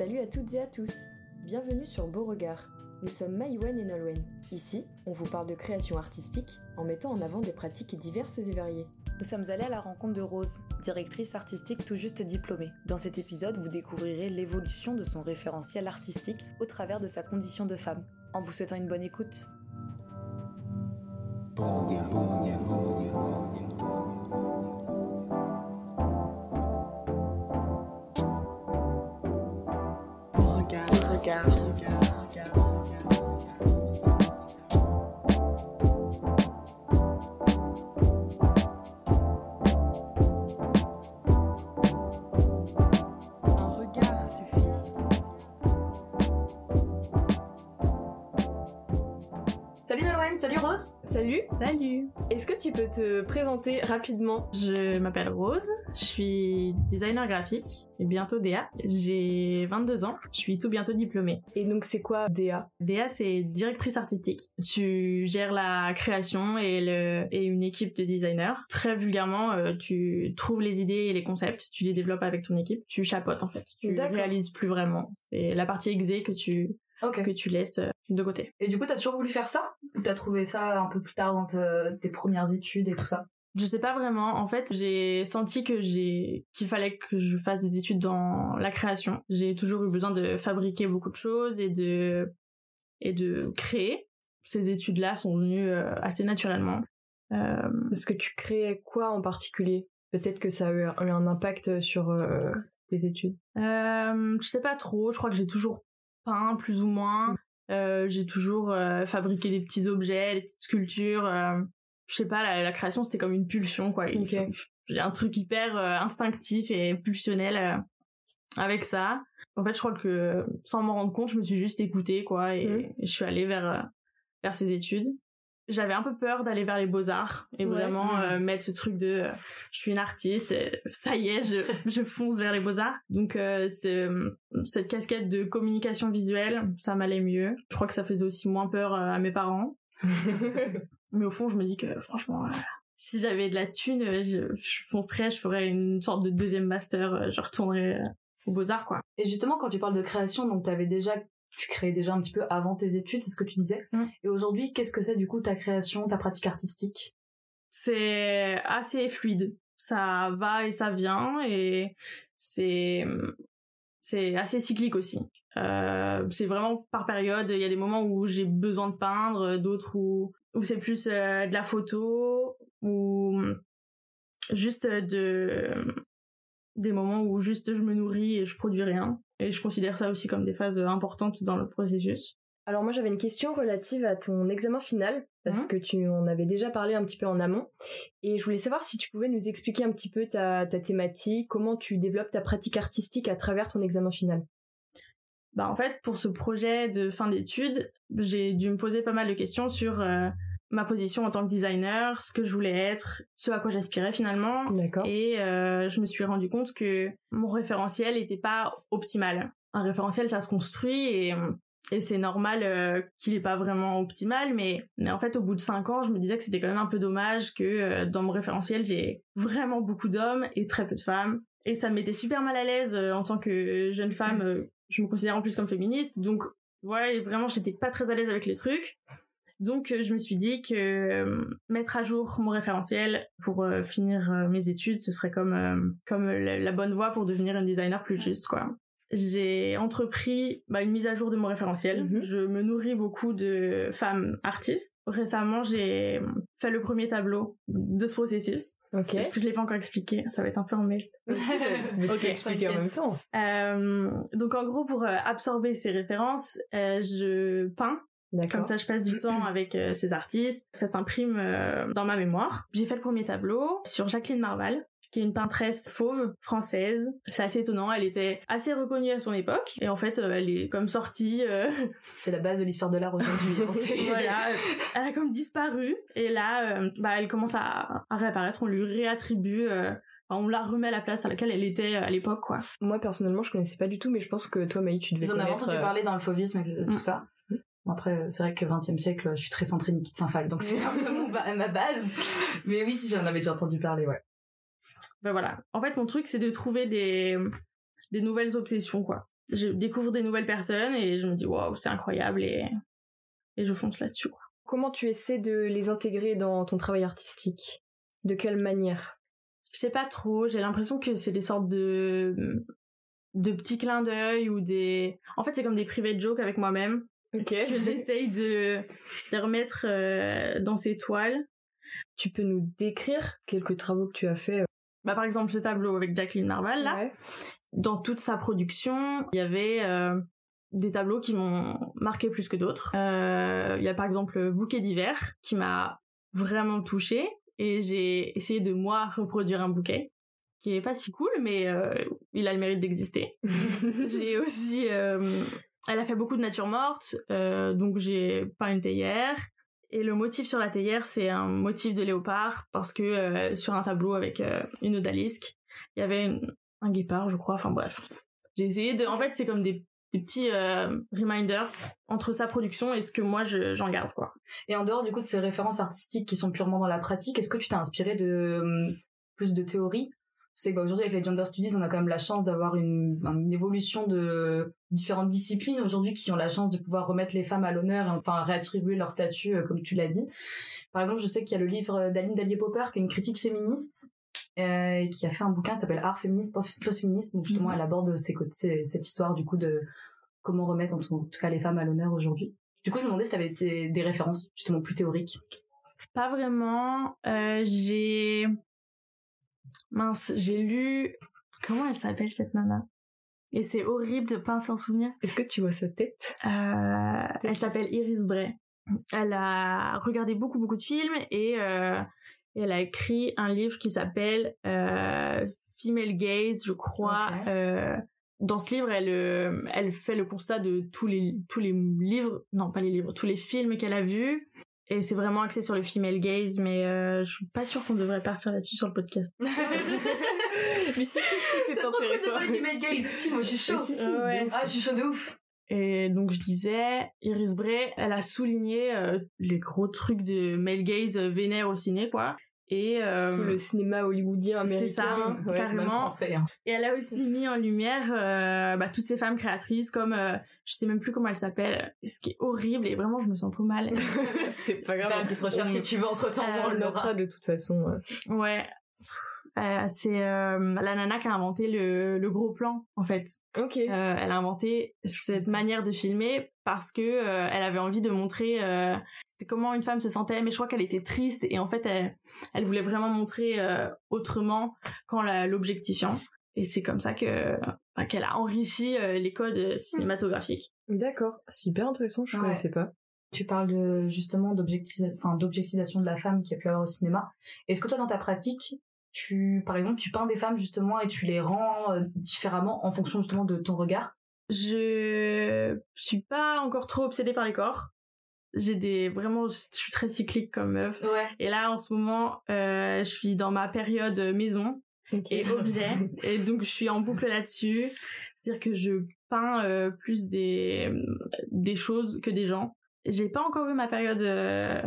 Salut à toutes et à tous Bienvenue sur Beauregard. Nous sommes Maïwen et Nolwenn. Ici, on vous parle de création artistique en mettant en avant des pratiques diverses et variées. Nous sommes allés à la rencontre de Rose, directrice artistique tout juste diplômée. Dans cet épisode, vous découvrirez l'évolution de son référentiel artistique au travers de sa condition de femme. En vous souhaitant une bonne écoute. Un Nolwenn, salut Rose. Salut Salut, Est-ce que tu peux te présenter rapidement? Je m'appelle Rose, je suis designer graphique et bientôt DA. J'ai 22 ans, je suis tout bientôt diplômée. Et donc c'est quoi DA DA c'est directrice artistique. Tu gères la création et, le, et une équipe de designers. Très vulgairement, euh, tu trouves les idées et les concepts, tu les développes avec ton équipe, tu chapotes en fait. Tu réalises plus vraiment. C'est la partie exé que tu, que tu laisses euh, de côté. Et du coup, t'as toujours voulu faire ça? T'as trouvé ça un peu plus tard dans te- tes premières études et tout ça? Je sais pas vraiment. En fait, j'ai senti que j'ai qu'il fallait que je fasse des études dans la création. J'ai toujours eu besoin de fabriquer beaucoup de choses et de et de créer. Ces études-là sont venues euh, assez naturellement. Euh, Parce que tu créais quoi en particulier? Peut-être que ça a eu un, eu un impact sur euh, tes études. euh, je sais pas trop. Je crois que j'ai toujours peint plus ou moins. Euh, j'ai toujours euh, fabriqué des petits objets, des petites sculptures. euh, je sais pas, la, la création c'était comme une pulsion quoi. J'ai un truc hyper instinctif et pulsionnel avec ça. En fait, je crois que sans m'en rendre compte, je me suis juste écoutée quoi et, et je suis allée vers vers ces études. J'avais un peu peur d'aller vers les beaux-arts et Ouais. vraiment Mhm. euh, mettre ce truc de euh, je suis une artiste, euh, ça y est, je, je fonce vers les beaux-arts. Donc euh, c'est- cette casquette de communication visuelle, ça m'allait mieux. Je crois que ça faisait aussi moins peur à mes parents. Mais au fond, je me dis que franchement, si j'avais de la thune, je, je foncerais, je ferais une sorte de deuxième master, je retournerais aux beaux-arts quoi. Et justement, quand tu parles de création, donc t'avais déjà, tu créais déjà un petit peu avant tes études, c'est ce que tu disais. Mm. Et aujourd'hui, qu'est-ce que c'est du coup ta création, ta pratique artistique? C'est assez fluide. Ça va et ça vient et c'est c'est assez cyclique aussi. Euh, c'est vraiment par période. Il y a des moments où j'ai besoin de peindre, d'autres où où c'est plus euh, de la photo ou juste de des moments où juste je me nourris et je produis rien. Et je considère ça aussi comme des phases importantes dans le processus. Alors moi j'avais une question relative à ton examen final parce Mhm. que tu en avais déjà parlé un petit peu en amont et je voulais savoir si tu pouvais nous expliquer un petit peu ta, ta thématique, comment tu développes ta pratique artistique à travers ton examen final. Bah en fait, pour ce projet de fin d'études, j'ai dû me poser pas mal de questions sur euh, ma position en tant que designer, ce que je voulais être, ce à quoi j'aspirais finalement. D'accord. Et euh, je me suis rendu compte que mon référentiel n'était pas optimal. Un référentiel, ça se construit et, et c'est normal euh, qu'il n'est pas vraiment optimal, mais, mais en fait, au bout de cinq ans, je me disais que c'était quand même un peu dommage que euh, dans mon référentiel, j'ai vraiment beaucoup d'hommes et très peu de femmes. Et ça me mettait super mal à l'aise euh, en tant que jeune femme. euh, je me considère en plus comme féministe, donc ouais, vraiment, j'étais pas très à l'aise avec les trucs. Donc euh, je me suis dit que euh, mettre à jour mon référentiel pour euh, finir mes études, ce serait comme comme la, bonne voie pour devenir une designer plus juste quoi. J'ai entrepris bah, une mise à jour de mon référentiel. Mhm. Je me nourris beaucoup de femmes artistes. Récemment, j'ai fait le premier tableau de ce processus Ok. parce que je l'ai pas encore expliqué. Ça va être un peu en mess. Mais tu Ok, peux expliquer en même temps. Euh, donc en gros, pour absorber ces références, euh, je peins. Comme ça, je passe du temps avec euh, ces artistes. Ça s'imprime euh, dans ma mémoire. J'ai fait le premier tableau sur Jacqueline Marval qui est une peintresse fauve française. C'est assez étonnant. Elle était assez reconnue à son époque. Et en fait, euh, elle est comme sortie. euh, C'est la base de l'histoire de l'art aujourd'hui. hein, voilà. Elle a comme disparu. Et là, euh, bah, elle commence à, à réapparaître. On lui réattribue. euh, on la remet à la place à laquelle elle était à l'époque, quoi. Moi personnellement je connaissais pas du tout mais je pense que toi Maï tu devais avais connaître. entendu euh, parler dans le fauvisme et tout Mm. ça. Bon, Après, c'est vrai que 20 e siècle, je suis très centrée Niki de Saint-Phal, donc c'est un peu mon ba- ma base. Mais oui, si j'en avais déjà entendu parler, ouais. Ben voilà. En fait, mon truc, c'est de trouver des, des nouvelles obsessions, quoi. je découvre des nouvelles personnes et je me dis waouh c'est incroyable et et je fonce là-dessus. quoi. Comment tu essaies de les intégrer dans ton travail artistique? De quelle manière? Je sais pas trop, j'ai l'impression que c'est des sortes de de petits clins d'œil ou des en fait c'est comme des private jokes avec moi-même Ok. que j'essaye de de remettre euh, dans ces toiles. tu peux nous décrire quelques travaux que tu as fait Bah par exemple ce tableau avec Jacqueline Marval là, Ouais. dans toute sa production, il y avait euh, des tableaux qui m'ont marqué plus que d'autres. Euh, Il y a par exemple Bouquet d'hiver qui m'a vraiment touchée et j'ai essayé de moi reproduire un bouquet qui est pas si cool mais euh, il a le mérite d'exister. j'ai aussi euh, elle a fait beaucoup de nature morte euh, donc j'ai peint une théière. Et le motif sur la théière c'est un motif de léopard parce que euh, sur un tableau avec euh, une odalisque il y avait un guépard je crois enfin bref. J'ai essayé de en fait c'est comme des, petits reminders entre sa production et ce que moi je- j'en garde quoi. Et en dehors du coup de ces références artistiques qui sont purement dans la pratique, est-ce que tu t'es inspiré de hum, plus de théorie Tu sais que bah, aujourd'hui avec les gender studies, on a quand même la chance d'avoir une, une évolution de différentes disciplines aujourd'hui qui ont la chance de pouvoir remettre les femmes à l'honneur et enfin réattribuer leur statut euh, comme tu l'as dit. Par exemple, je sais qu'il y a le livre d'Aline Dallier-Popper qui est une critique féministe euh, qui a fait un bouquin qui s'appelle Art féministe post-féminisme où justement Mhm. elle aborde ces côtés- ces- cette histoire du coup de comment remettre en tout, en tout cas les femmes à l'honneur aujourd'hui. Du coup, je me demandais si t'avais des, des références justement plus théoriques. pas vraiment euh, j'ai mince j'ai lu comment elle s'appelle cette nana? Et c'est horrible de pas s'en souvenir Est-ce que tu vois sa tête? Euh, elle s'appelle Iris Bray. Elle a regardé beaucoup beaucoup de films et euh, elle a écrit un livre qui s'appelle euh, Female Gaze, je crois. Dans ce livre, elle elle fait le constat de tous les tous les livres, non pas les livres, tous les films qu'elle a vus. Et c'est vraiment axé sur le female gaze, mais euh, je suis pas sûre qu'on devrait partir là-dessus sur le podcast. Mais si, si, tout est intéressant. Si, moi je suis chaud. Si, si, Ouais. de ouf. Ah, je suis chaud de ouf. Et donc je disais, Iris Bray, elle a souligné euh, les gros trucs de male gaze euh, vénère au ciné, quoi. Et, euh, Tout le cinéma hollywoodien C'est américain. ça, ouais. carrément. Même français. Hein. et elle a aussi mis en lumière euh, bah, toutes ces femmes créatrices, comme euh, je sais même plus comment elle s'appelle, ce qui est horrible et vraiment je me sens trop mal. c'est pas grave. Fais une petite recherche On- si tu veux entre temps. on le notera de toute façon. euh. ouais. Euh, c'est euh, la nana qui a inventé le, le gros plan en fait. Ok. Euh, elle a inventé cette manière de filmer parce que euh, elle avait envie de montrer euh, c'était comment une femme se sentait mais je crois qu'elle était triste et en fait elle, elle voulait vraiment montrer euh, autrement qu'en l'objectifiant et c'est comme ça que enfin, qu'elle a enrichi euh, les codes cinématographiques D'accord. Super intéressant, je Ouais. connaissais pas. Tu parles de, justement d'objectisation, enfin, d'objectisation de la femme qui a pu avoir au cinéma. Est-ce que toi, dans ta pratique, tu, par exemple, tu peins des femmes justement et tu les rends euh, différemment en fonction justement de ton regard? Je suis pas encore trop obsédée par les corps. J'ai des vraiment je suis très cyclique comme meuf. Ouais. et là en ce moment euh, je suis dans ma période maison et objet. Et donc je suis en boucle là-dessus. C'est-à-dire que je peins euh, plus des des choses que des gens j'ai pas encore eu ma période euh,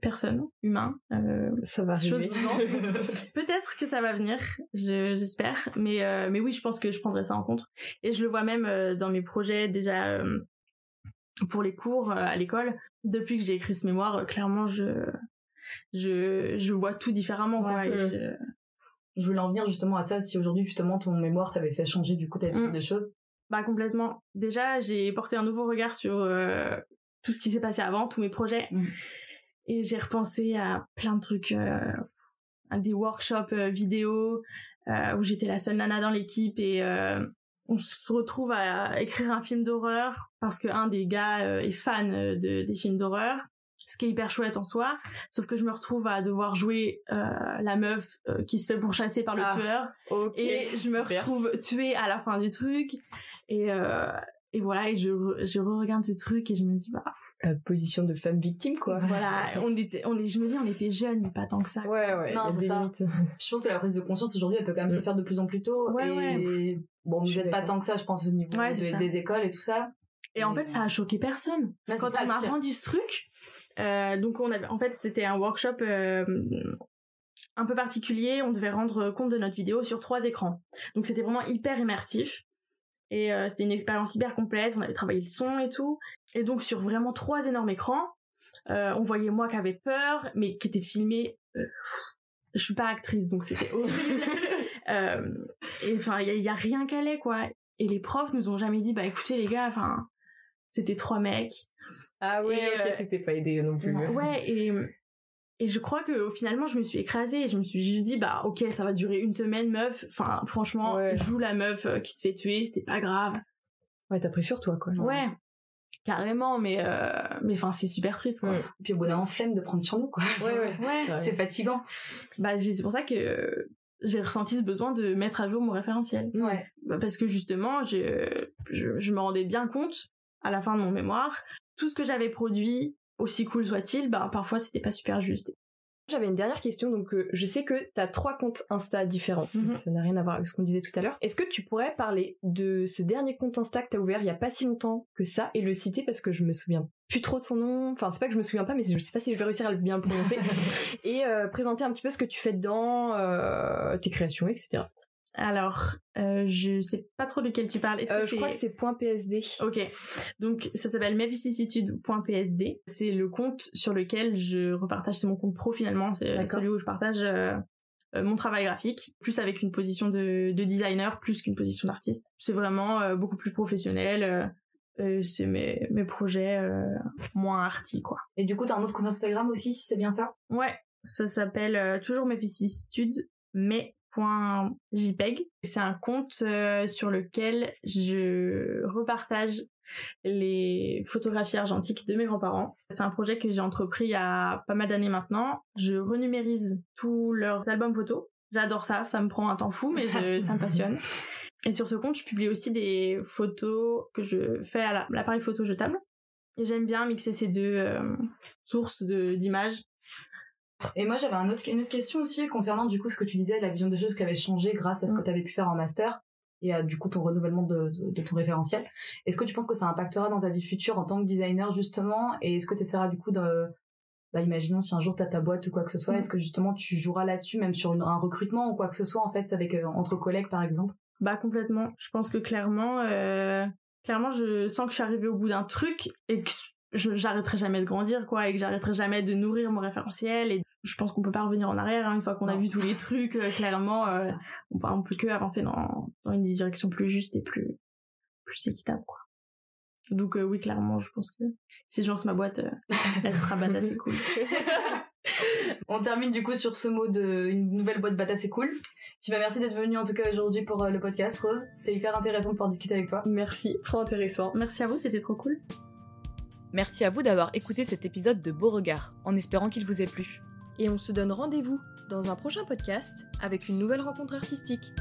personne humain euh, Ça va arriver. peut-être que ça va venir je- j'espère mais euh, mais oui je pense que je prendrai ça en compte et je le vois même euh, dans mes projets déjà pour les cours à l'école depuis que j'ai écrit ce mémoire clairement je je je vois tout différemment quoi, Ouais. et Mm. je- Je voulais en venir justement à ça, si aujourd'hui justement ton mémoire t'avait fait changer du coup ta vision Mm. des choses. Bah complètement. Déjà, j'ai porté un nouveau regard sur euh, tout ce qui s'est passé avant, tous mes projets. Mm. Et j'ai repensé à plein de trucs, euh, à des workshops euh, vidéo euh, où j'étais la seule nana dans l'équipe et on se retrouve à écrire un film d'horreur parce que un des gars est fan de, des films d'horreur. Ce qui est hyper chouette en soi, sauf que je me retrouve à devoir jouer euh, la meuf euh, qui se fait pourchasser par le Ah. tueur et je me retrouve tuée à la fin du truc et euh, et voilà et je re- je re-regarde ce truc et je me dis bah La position de femme victime, quoi. voilà on était on est je me dis on était jeunes mais pas tant que ça Ouais, ouais. Non, c'est ça. limites. Je pense que la prise de conscience aujourd'hui, elle peut quand même Mm. se faire de plus en plus tôt. Ouais, et ouais. bon, vous n'êtes pas tant que ça, je pense, au niveau Ouais, de- des écoles et tout ça. et en fait ça a choqué personne quand ça, on a rendu ce truc euh, donc on avait en fait c'était un workshop euh, un peu particulier on devait rendre compte de notre vidéo sur trois écrans donc c'était vraiment hyper immersif Et euh, c'était une expérience hyper complète. On avait travaillé le son et tout. Et donc sur vraiment trois énormes écrans, euh, on voyait moi qui avait peur, mais qui était filmé. Euh, je suis pas actrice, donc c'était horrible. et enfin, il y, y, a rien qu'à allait quoi. Et les profs nous ont jamais dit, bah écoutez les gars, enfin, c'était trois mecs. Ah ouais, ok, t'étais pas aidée non plus. Ouais, et, et je crois que finalement, je me suis écrasée et je me suis juste dit, bah ok, ça va durer une semaine, meuf. Enfin, franchement, Ouais. joue la meuf euh, qui se fait tuer, c'est pas grave. Ouais, t'as pris sur toi, quoi. Ouais, carrément, mais euh, mais enfin, c'est super triste, quoi. Mm. Et puis au bout d'un moment, flemme de prendre sur nous, quoi. Ouais, ouais. Ouais. Ouais. C'est fatigant. Bah, c'est pour ça que j'ai ressenti ce besoin de mettre à jour mon référentiel. Ouais. Bah, Parce que justement, je, je, je me rendais bien compte, à la fin de mon mémoire, tout ce que j'avais produit, aussi cool soit-il, bah, parfois c'était pas super juste. J'avais une dernière question, donc euh, je sais que t'as trois comptes Insta différents. Mhm. Ça n'a rien à voir avec ce qu'on disait tout à l'heure. Est-ce que tu pourrais parler de ce dernier compte Insta que t'as ouvert il y a pas si longtemps que ça et le citer parce que je me souviens plus trop de son nom. Enfin, c'est pas que je me souviens pas, mais je sais pas si je vais réussir à le bien le prononcer. et euh, présenter un petit peu ce que tu fais dedans, euh, tes créations, etc. Alors, euh, je sais pas trop duquel tu parles. Euh, que je crois que c'est .psd. Ok, donc ça s'appelle mevicissitude.psd. C'est le compte sur lequel je repartage, c'est mon compte pro finalement, c'est D'accord. celui où je partage euh, euh, mon travail graphique, plus avec une position de, de designer, plus qu'une position d'artiste. C'est vraiment euh, beaucoup plus professionnel. euh, euh, c'est mes, mes projets euh, moins arty, quoi. Et du coup, t'as un autre compte Instagram aussi, si c'est bien ça? Ouais, ça s'appelle euh, toujours mes vicissitudes, mais .jpeg. C'est un compte euh, sur lequel je repartage les photographies argentiques de mes grands-parents. C'est un projet que j'ai entrepris il y a pas mal d'années maintenant. Je renumérise tous leurs albums photos. J'adore ça, ça me prend un temps fou, mais je- ça me passionne. Et sur ce compte, je publie aussi des photos que je fais à la- l'appareil photo jetable. Et j'aime bien mixer ces deux euh, sources de- d'images. Et moi, j'avais un autre, une autre question aussi concernant du coup ce que tu disais, la vision des choses qui avait changé grâce à ce que Mm. tu avais pu faire en master et à du coup ton renouvellement de, ton référentiel. Est-ce que tu penses que ça impactera dans ta vie future en tant que designer justement? Et est-ce que tu essaieras du coup de... Bah, imaginons si un jour t'as ta boîte ou quoi que ce soit, Mm. est-ce que justement tu joueras là-dessus, même sur une- un recrutement ou quoi que ce soit en fait, avec euh, entre collègues par exemple? Bah complètement. Je pense que clairement, euh, clairement, je sens que je suis arrivée au bout d'un truc et que j'arrêterai jamais de grandir, quoi, et que j'arrêterai jamais de nourrir mon référentiel. Et je pense qu'on peut pas revenir en arrière hein, une fois qu'on a vu tous les trucs. euh, clairement, euh, on peut, on peut que avancer dans, dans une direction plus juste et plus plus équitable, quoi. Donc euh, oui, clairement, je pense que si je lance ma boîte, elle sera badass et cool. On termine du coup sur ce mot de une nouvelle boîte bata c'est cool. Puis bah merci d'être venu en tout cas aujourd'hui pour le podcast Rose. C'était hyper intéressant de pouvoir discuter avec toi. Merci, trop intéressant. Merci à vous, c'était trop cool. Merci à vous d'avoir écouté cet épisode de Beauregard, en espérant qu'il vous ait plu. Et on se donne rendez-vous dans un prochain podcast avec une nouvelle rencontre artistique.